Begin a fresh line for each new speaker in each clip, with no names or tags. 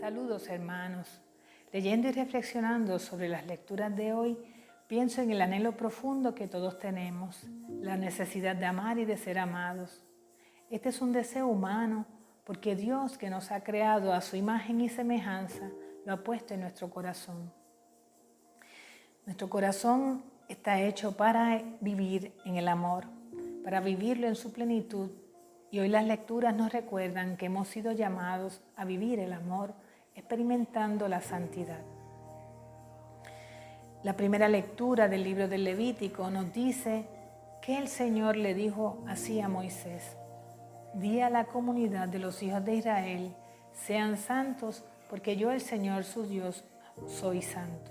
Saludos hermanos. Leyendo y reflexionando sobre las lecturas de hoy, pienso en el anhelo profundo que todos tenemos, la necesidad de amar y de ser amados. Este es un deseo humano porque Dios que nos ha creado a su imagen y semejanza lo ha puesto en nuestro corazón. Nuestro corazón está hecho para vivir en el amor, para vivirlo en su plenitud. Y hoy las lecturas nos recuerdan que hemos sido llamados a vivir el amor experimentando la santidad. La primera lectura del libro del Levítico nos dice que el Señor le dijo así a Moisés, di a la comunidad de los hijos de Israel, sean santos porque yo el Señor su Dios soy santo.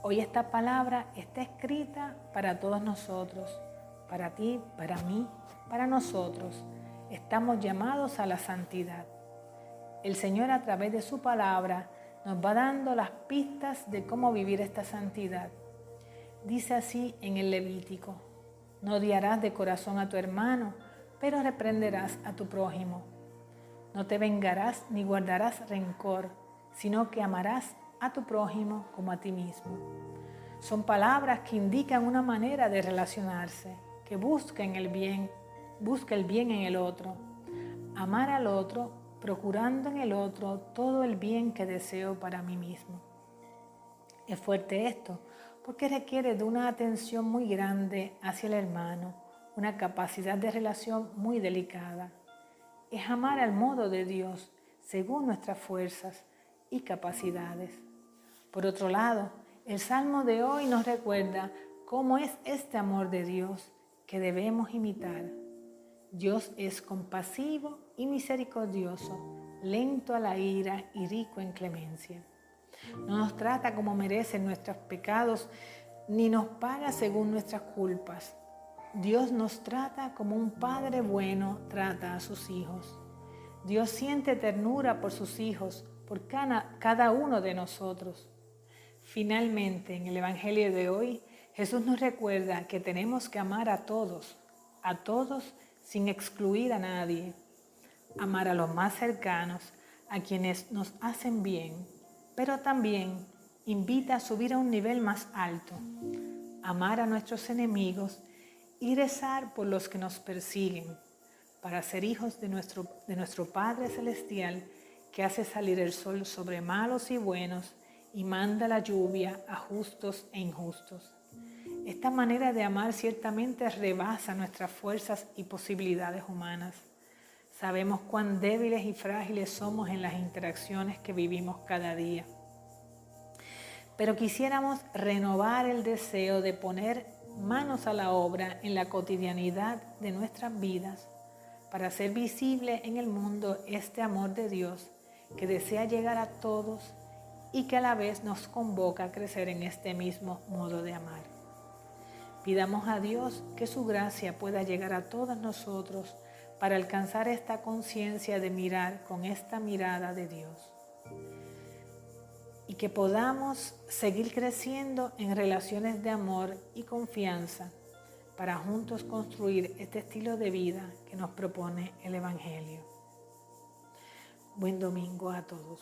Hoy esta palabra está escrita para todos nosotros, para ti, para mí, para nosotros. Estamos llamados a la santidad. El Señor a través de su palabra nos va dando las pistas de cómo vivir esta santidad. Dice así en el Levítico, no odiarás de corazón a tu hermano, pero reprenderás a tu prójimo. No te vengarás ni guardarás rencor, sino que amarás a tu prójimo como a ti mismo. Son palabras que indican una manera de relacionarse, que busquen el bien, busca el bien en el otro. Amar al otro, procurando en el otro todo el bien que deseo para mí mismo. Es fuerte esto, porque requiere de una atención muy grande hacia el hermano, una capacidad de relación muy delicada. Es amar al modo de Dios, según nuestras fuerzas y capacidades. Por otro lado, el Salmo de hoy nos recuerda cómo es este amor de Dios que debemos imitar. Dios es compasivo y misericordioso, lento a la ira y rico en clemencia. No nos trata como merecen nuestros pecados, ni nos paga según nuestras culpas. Dios nos trata como un padre bueno trata a sus hijos. Dios siente ternura por sus hijos, por cada, uno de nosotros. Finalmente, en el Evangelio de hoy, Jesús nos recuerda que tenemos que amar a todos, a todos sin excluir a nadie. Amar a los más cercanos, a quienes nos hacen bien, pero también invita a subir a un nivel más alto. Amar a nuestros enemigos y rezar por los que nos persiguen, para ser hijos de nuestro, de nuestro Padre Celestial que hace salir el sol sobre malos y buenos y manda la lluvia a justos e injustos. Esta manera de amar ciertamente rebasa nuestras fuerzas y posibilidades humanas. Sabemos cuán débiles y frágiles somos en las interacciones que vivimos cada día. Pero quisiéramos renovar el deseo de poner manos a la obra en la cotidianidad de nuestras vidas para hacer visible en el mundo este amor de Dios que desea llegar a todos y que a la vez nos convoca a crecer en este mismo modo de amar. Pidamos a Dios que su gracia pueda llegar a todos nosotros para alcanzar esta conciencia de mirar con esta mirada de Dios. Y que podamos seguir creciendo en relaciones de amor y confianza para juntos construir este estilo de vida que nos propone el Evangelio. Buen domingo a todos.